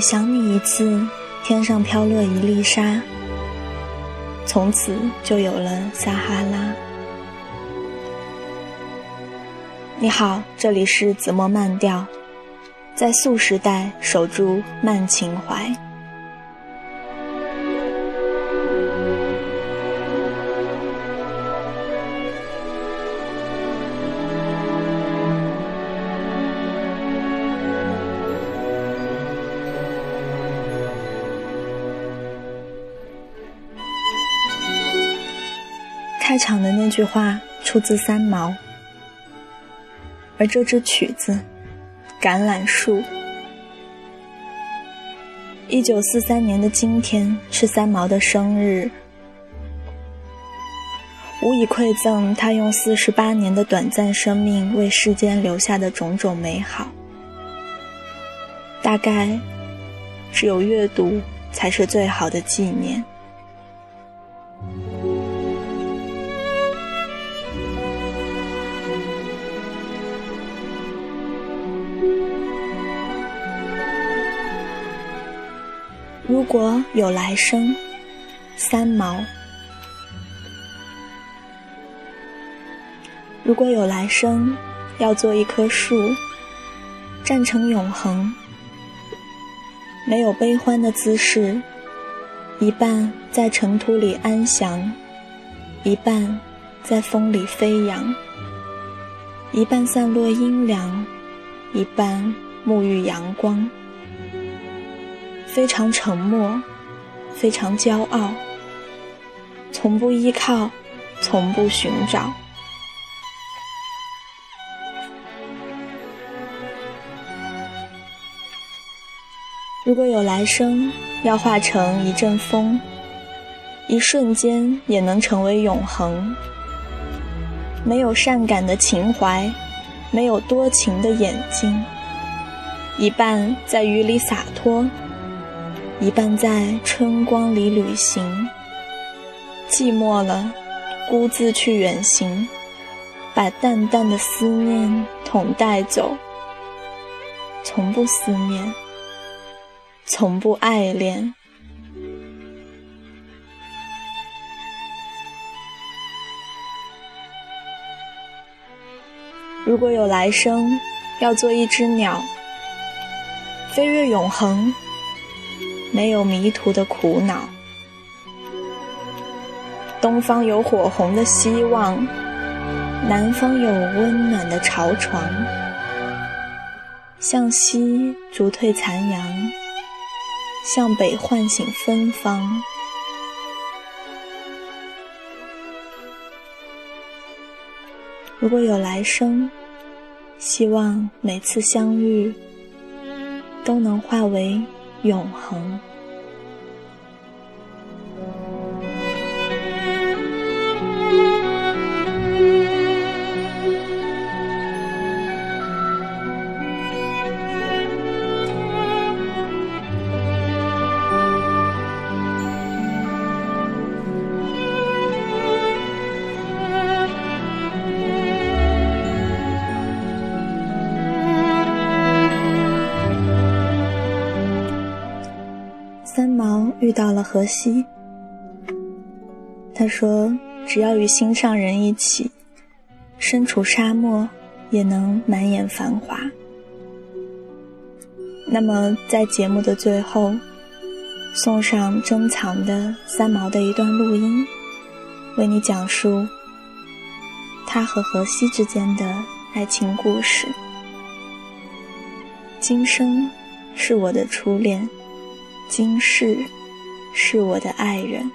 想你一次，天上飘落一粒沙，从此就有了撒哈拉。你好，这里是子墨慢调，在素时代守住慢情怀。场的那句话出自三毛，而这支曲子《橄榄树》，一九四三年的今天是三毛的生日，无以馈赠他用四十八年的短暂生命为世间留下的种种美好。大概，只有阅读才是最好的纪念。如果有来生，三毛。如果有来生，要做一棵树，站成永恒，没有悲欢的姿势，一半在尘土里安详，一半在风里飞扬，一半散落阴凉，一半沐浴阳光。非常沉默，非常骄傲，从不依靠，从不寻找。如果有来生，要化成一阵风，一瞬间也能成为永恒。没有善感的情怀，没有多情的眼睛，一半在雨里洒脱。一半在春光里旅行，寂寞了，孤自去远行，把淡淡的思念统带走。从不思念，从不爱恋。如果有来生，要做一只鸟，飞越永恒。没有迷途的苦恼，东方有火红的希望，南方有温暖的巢床，向西逐退残阳，向北唤醒芬芳。如果有来生，希望每次相遇都能化为。永恒。遇到了荷西，他说：“只要与心上人一起，身处沙漠也能满眼繁华。”那么，在节目的最后，送上珍藏的三毛的一段录音，为你讲述他和荷西之间的爱情故事。今生是我的初恋，今世。是我的爱人。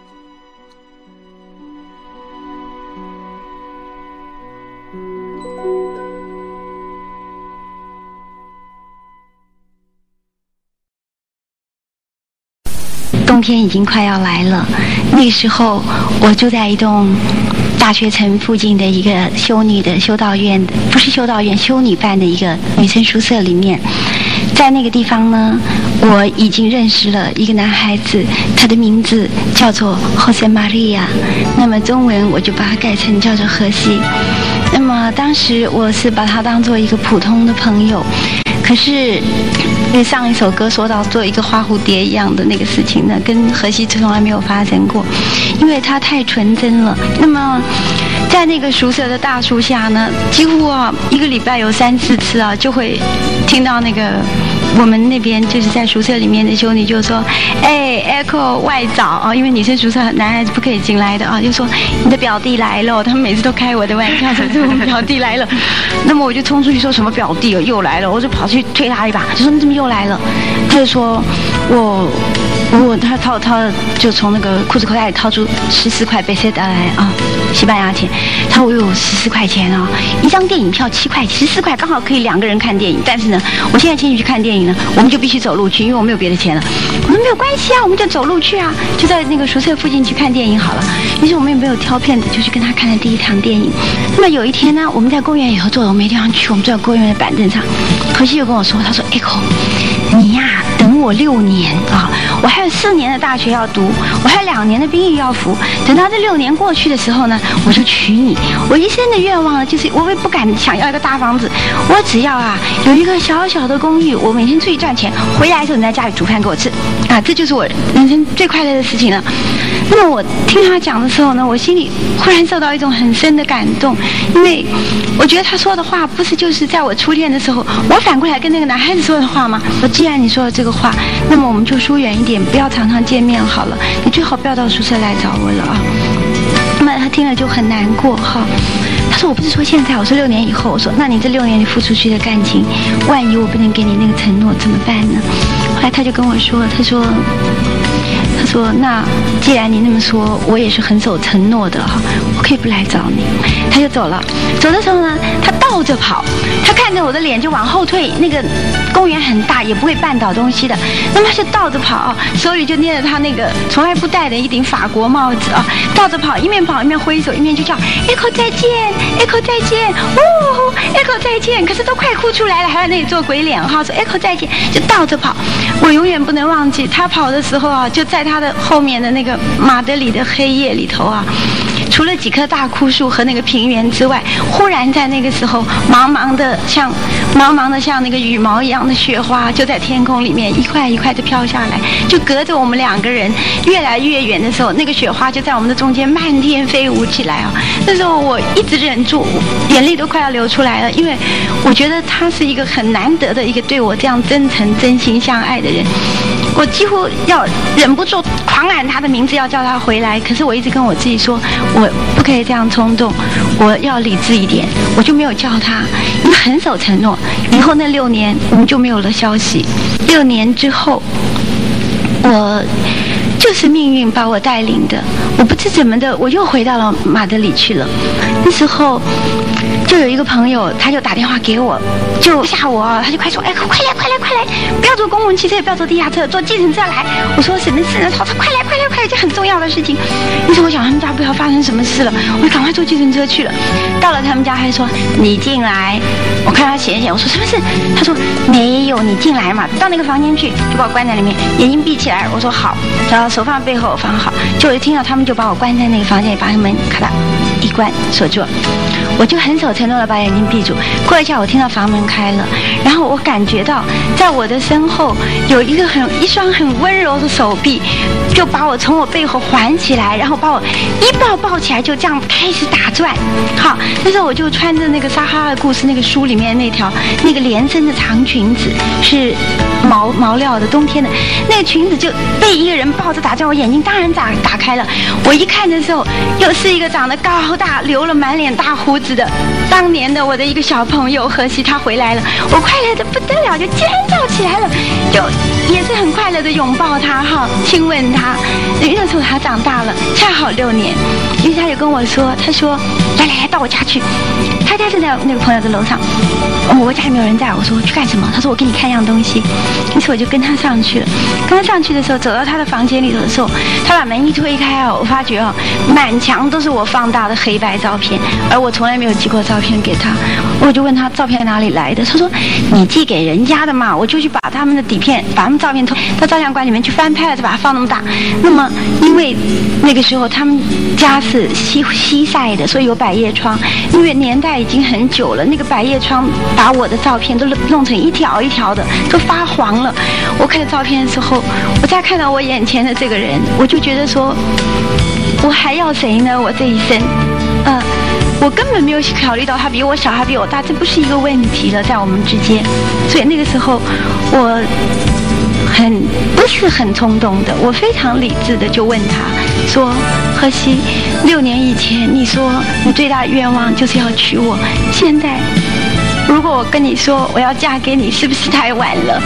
冬天已经快要来了，那时候我住在一栋大学城附近的一个修女的修道院，不是修道院，修女办的一个女生宿舍里面。在那个地方呢，我已经认识了一个男孩子，他的名字叫做 Jose Maria，那么中文我就把它改成叫做荷西。那么当时我是把他当做一个普通的朋友，可是因为上一首歌说到做一个花蝴蝶一样的那个事情呢，跟荷西从来没有发生过，因为他太纯真了。那么，在那个宿舍的大树下呢，几乎啊一个礼拜有三四次啊，就会听到那个。我们那边就是在宿舍里面的兄弟就说：“哎，Echo 外早啊，因为女生宿舍男孩子不可以进来的啊，就说你的表弟来了。他们每次都开我的玩笑，说我们表弟来了。那么我就冲出去说什么表弟哦又来了，我就跑去推他一把，就说你怎么又来了？他就说我。”我他掏掏就从那个裤子口袋里掏出十四块贝塞达来啊，西班牙钱。他说我有十四块钱啊，一张电影票七块，十四块刚好可以两个人看电影。但是呢，我现在请你去看电影呢，我们就必须走路去，因为我没有别的钱了。我说没有关系啊，我们就走路去啊，就在那个宿舍附近去看电影好了。于是我们也没有挑片子，就去跟他看了第一场电影。那么有一天呢，我们在公园以后坐，我没地方去，我们坐在公园的板凳上。可惜又跟我说，他说：“Echo，你呀。”我六年啊！我还有四年的大学要读，我还有两年的兵役要服。等到这六年过去的时候呢，我就娶你。我一生的愿望呢，就是我也不敢想要一个大房子，我只要啊有一个小小的公寓。我每天出去赚钱，回来的时候你在家里煮饭给我吃啊，这就是我人生最快乐的事情了。那么我听他讲的时候呢，我心里忽然受到一种很深的感动，因为我觉得他说的话不是就是在我初恋的时候，我反过来跟那个男孩子说的话吗？我既然你说了这个。话，那么我们就疏远一点，不要常常见面好了。你最好不要到宿舍来找我了啊。那么他听了就很难过哈。他说：“我不是说现在，我说六年以后。”我说：“那你这六年你付出去的感情，万一我不能给你那个承诺怎么办呢？”他就跟我说：“他说，他说，那既然你那么说，我也是很守承诺的哈，我可以不来找你。”他就走了。走的时候呢，他倒着跑，他看着我的脸就往后退。那个公园很大，也不会绊倒东西的。那么他就倒着跑，手里就捏着他那个从来不戴的一顶法国帽子啊，倒着跑，一面跑一面挥手，一面就叫 Echo 再见，Echo 再见，哦，Echo 再见。可是都快哭出来了，还在那里做鬼脸哈，说 Echo 再见，就倒着跑。我永远不能忘记他跑的时候啊，就在他的后面的那个马德里的黑夜里头啊。除了几棵大枯树和那个平原之外，忽然在那个时候，茫茫的像茫茫的像那个羽毛一样的雪花，就在天空里面一块一块的飘下来，就隔着我们两个人越来越远的时候，那个雪花就在我们的中间漫天飞舞起来啊！那时候我一直忍住，眼泪都快要流出来了，因为我觉得他是一个很难得的一个对我这样真诚、真心相爱的人。我几乎要忍不住狂喊他的名字，要叫他回来。可是我一直跟我自己说，我不可以这样冲动，我要理智一点。我就没有叫他，因为很守承诺。以后那六年，我们就没有了消息。六年之后，我就是命运把我带领的。我不知怎么的，我又回到了马德里去了。那时候。就有一个朋友，他就打电话给我，就吓我，他就快说，哎，快来，快来，快来，不要坐公共汽车，不要坐地下车，坐计程车来。我说什么事呢？他说快来，快来，快来，这很重要的事情。于是我想他们家不知道发生什么事了，我就赶快坐计程车去了。到了他们家，还说你进来。我看他显显，我说什么事？他说没有，你进来嘛，到那个房间去，就把我关在里面，眼睛闭起来。我说好，然后手放背后放好。就一听到他们就把我关在那个房间里，把门咔嗒一关锁住。我就很守承诺的把眼睛闭住。过一下，我听到房门开了，然后我感觉到在我的身后有一个很一双很温柔的手臂，就把我从我背后环起来，然后把我一抱抱起来，就这样开始打转。好，那时候我就穿着那个《撒哈拉故事》那个书里面那条那个连身的长裙子，是毛毛料的，冬天的那个裙子就被一个人抱打转，我眼睛当然打打开了。我一看的时候，又是一个长得高大、留了满脸大胡子。的，当年的我的一个小朋友何西他回来了，我快乐的不得了，就尖叫起来了，就也是很快乐的拥抱他哈，亲吻他。那时候他长大了，恰好六年，于是他就跟我说，他说来来来到我家去，他家就在那个朋友的楼上，我家里没有人在，我说去干什么？他说我给你看一样东西，于是我就跟他上去了。刚上去的时候，走到他的房间里头的时候，他把门一推开哦，我发觉哦，满墙都是我放大的黑白照片，而我从来。没有寄过照片给他，我就问他照片哪里来的，他说你寄给人家的嘛，我就去把他们的底片，把他照片从到照相馆里面去翻拍了，就把它放那么大。那么因为那个时候他们家是西西晒的，所以有百叶窗。因为年代已经很久了，那个百叶窗把我的照片都弄成一条一条的，都发黄了。我看到照片的时候，我再看到我眼前的这个人，我就觉得说，我还要谁呢？我这一生，嗯，我根本没有考虑到他比我小，他比我大，这不是一个问题了，在我们之间。所以那个时候，我很不是很冲动的，我非常理智的就问他说：“何西，六年以前你说你最大的愿望就是要娶我，现在。”如果我跟你说我要嫁给你，是不是太晚了？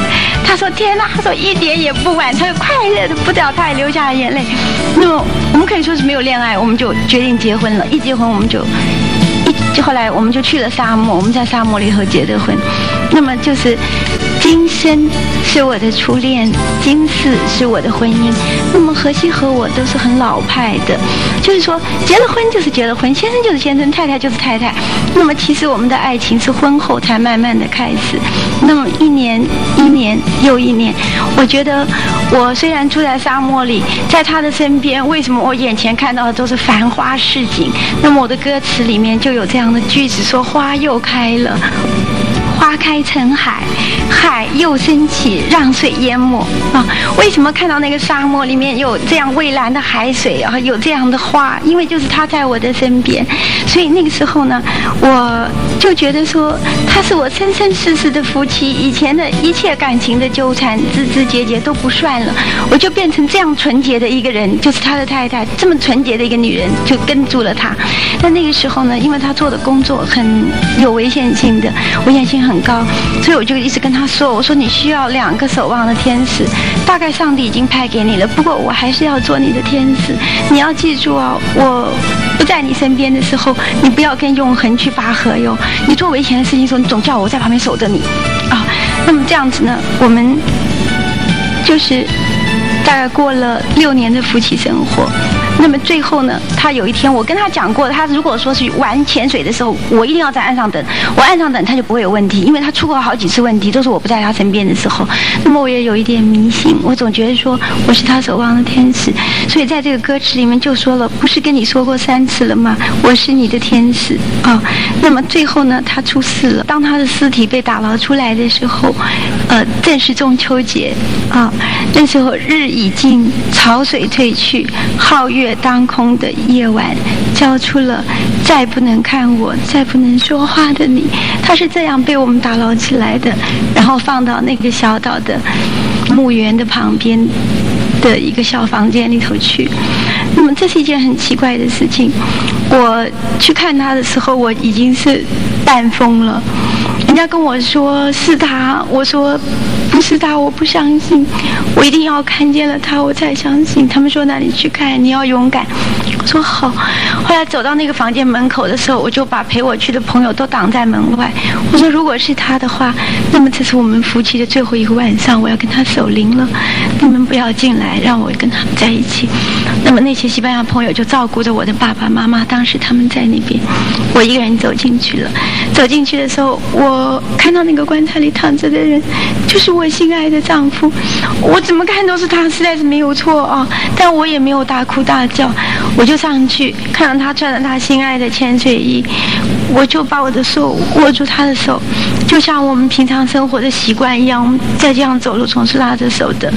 他说：“天哪！”他说：“一点也不晚。”他又快乐的不得了，他也流下了眼泪。那么我们可以说是没有恋爱，我们就决定结婚了。一结婚我们就一，后来我们就去了沙漠，我们在沙漠里头结的婚。那么就是。今生是我的初恋，今世是我的婚姻。那么何西和我都是很老派的，就是说结了婚就是结了婚，先生就是先生，太太就是太太。那么其实我们的爱情是婚后才慢慢的开始。那么一年一年又一年，我觉得我虽然住在沙漠里，在他的身边，为什么我眼前看到的都是繁花似锦？那么我的歌词里面就有这样的句子说：花又开了。花开成海，海又升起，让水淹没啊！为什么看到那个沙漠里面有这样蔚蓝的海水啊？有这样的花？因为就是他在我的身边，所以那个时候呢，我就觉得说他是我生生世世的夫妻，以前的一切感情的纠缠、枝枝节节都不算了，我就变成这样纯洁的一个人，就是他的太太，这么纯洁的一个女人就跟住了他。但那个时候呢，因为他做的工作很有危险性的，危险性很。高，所以我就一直跟他说：“我说你需要两个守望的天使，大概上帝已经派给你了。不过我还是要做你的天使。你要记住哦，我不在你身边的时候，你不要跟永恒去拔河哟。你做危险的事情的时候，你总叫我在旁边守着你啊。那么这样子呢，我们就是大概过了六年的夫妻生活。”那么最后呢，他有一天我跟他讲过，他如果说是玩潜水的时候，我一定要在岸上等，我岸上等他就不会有问题，因为他出过好几次问题，都是我不在他身边的时候。那么我也有一点迷信，我总觉得说我是他守望的天使，所以在这个歌词里面就说了，不是跟你说过三次了吗？我是你的天使啊。那么最后呢，他出事了，当他的尸体被打捞出来的时候，呃，正是中秋节啊，那时候日已尽，潮水退去，皓月。当空的夜晚，交出了再不能看我、再不能说话的你。他是这样被我们打捞起来的，然后放到那个小岛的墓园的旁边的一个小房间里头去。那么这是一件很奇怪的事情。我去看他的时候，我已经是半疯了。人家跟我说是他，我说。不是他，我不相信。我一定要看见了他，我才相信。他们说：“那你去看，你要勇敢。”我说：“好。”后来走到那个房间门口的时候，我就把陪我去的朋友都挡在门外。我说：“如果是他的话，那么这是我们夫妻的最后一个晚上，我要跟他守灵了。你们不要进来，让我跟他们在一起。”那么那些西班牙朋友就照顾着我的爸爸妈妈。当时他们在那边，我一个人走进去了。走进去的时候，我看到那个棺材里躺着的人，就是我。心爱的丈夫，我怎么看都是他，实在是没有错啊！但我也没有大哭大叫，我就上去看到他穿着他心爱的潜水衣，我就把我的手握住他的手，就像我们平常生活的习惯一样，我们再这样走路总是拉着手的。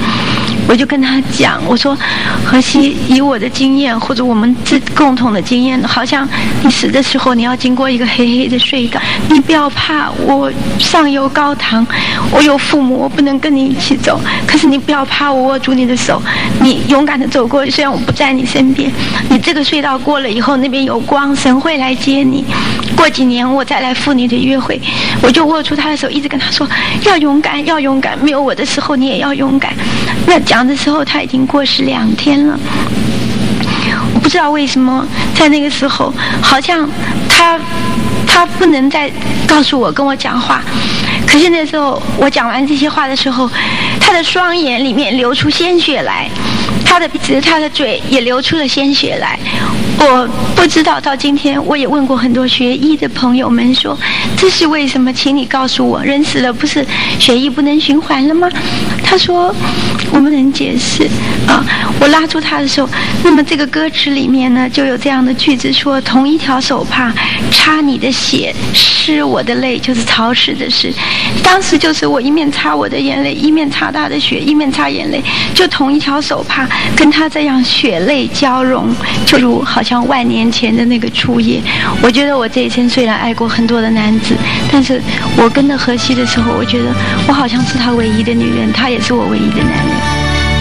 我就跟他讲，我说：“何西，以我的经验或者我们这共同的经验，好像你死的时候你要经过一个黑黑的隧道，你不要怕，我上有高堂，我有父母，我不能跟你一起走。可是你不要怕，我握住你的手，你勇敢的走过。虽然我不在你身边，你这个隧道过了以后，那边有光，神会来接你。过几年我再来赴你的约会。”我就握住他的手，一直跟他说：“要勇敢，要勇敢。没有我的时候，你也要勇敢。”那讲的时候，他已经过世两天了。我不知道为什么在那个时候，好像他他不能再告诉我跟我讲话。可是那时候我讲完这些话的时候，他的双眼里面流出鲜血来。他的鼻子、他的嘴也流出了鲜血来。我不知道到今天，我也问过很多学医的朋友们说，这是为什么？请你告诉我，人死了不是血液不能循环了吗？他说我不能解释啊。我拉住他的时候，那么这个歌词里面呢，就有这样的句子说：同一条手帕擦你的血，湿我的泪，就是潮湿的湿。当时就是我一面擦我的眼泪，一面擦他的血，一面擦眼泪，就同一条手帕，跟他这样血泪交融，就如好像万年前的那个初夜。我觉得我这一生虽然爱过很多的男子，但是我跟着荷西的时候，我觉得我好像是他唯一的女人，他也是我唯一的男人。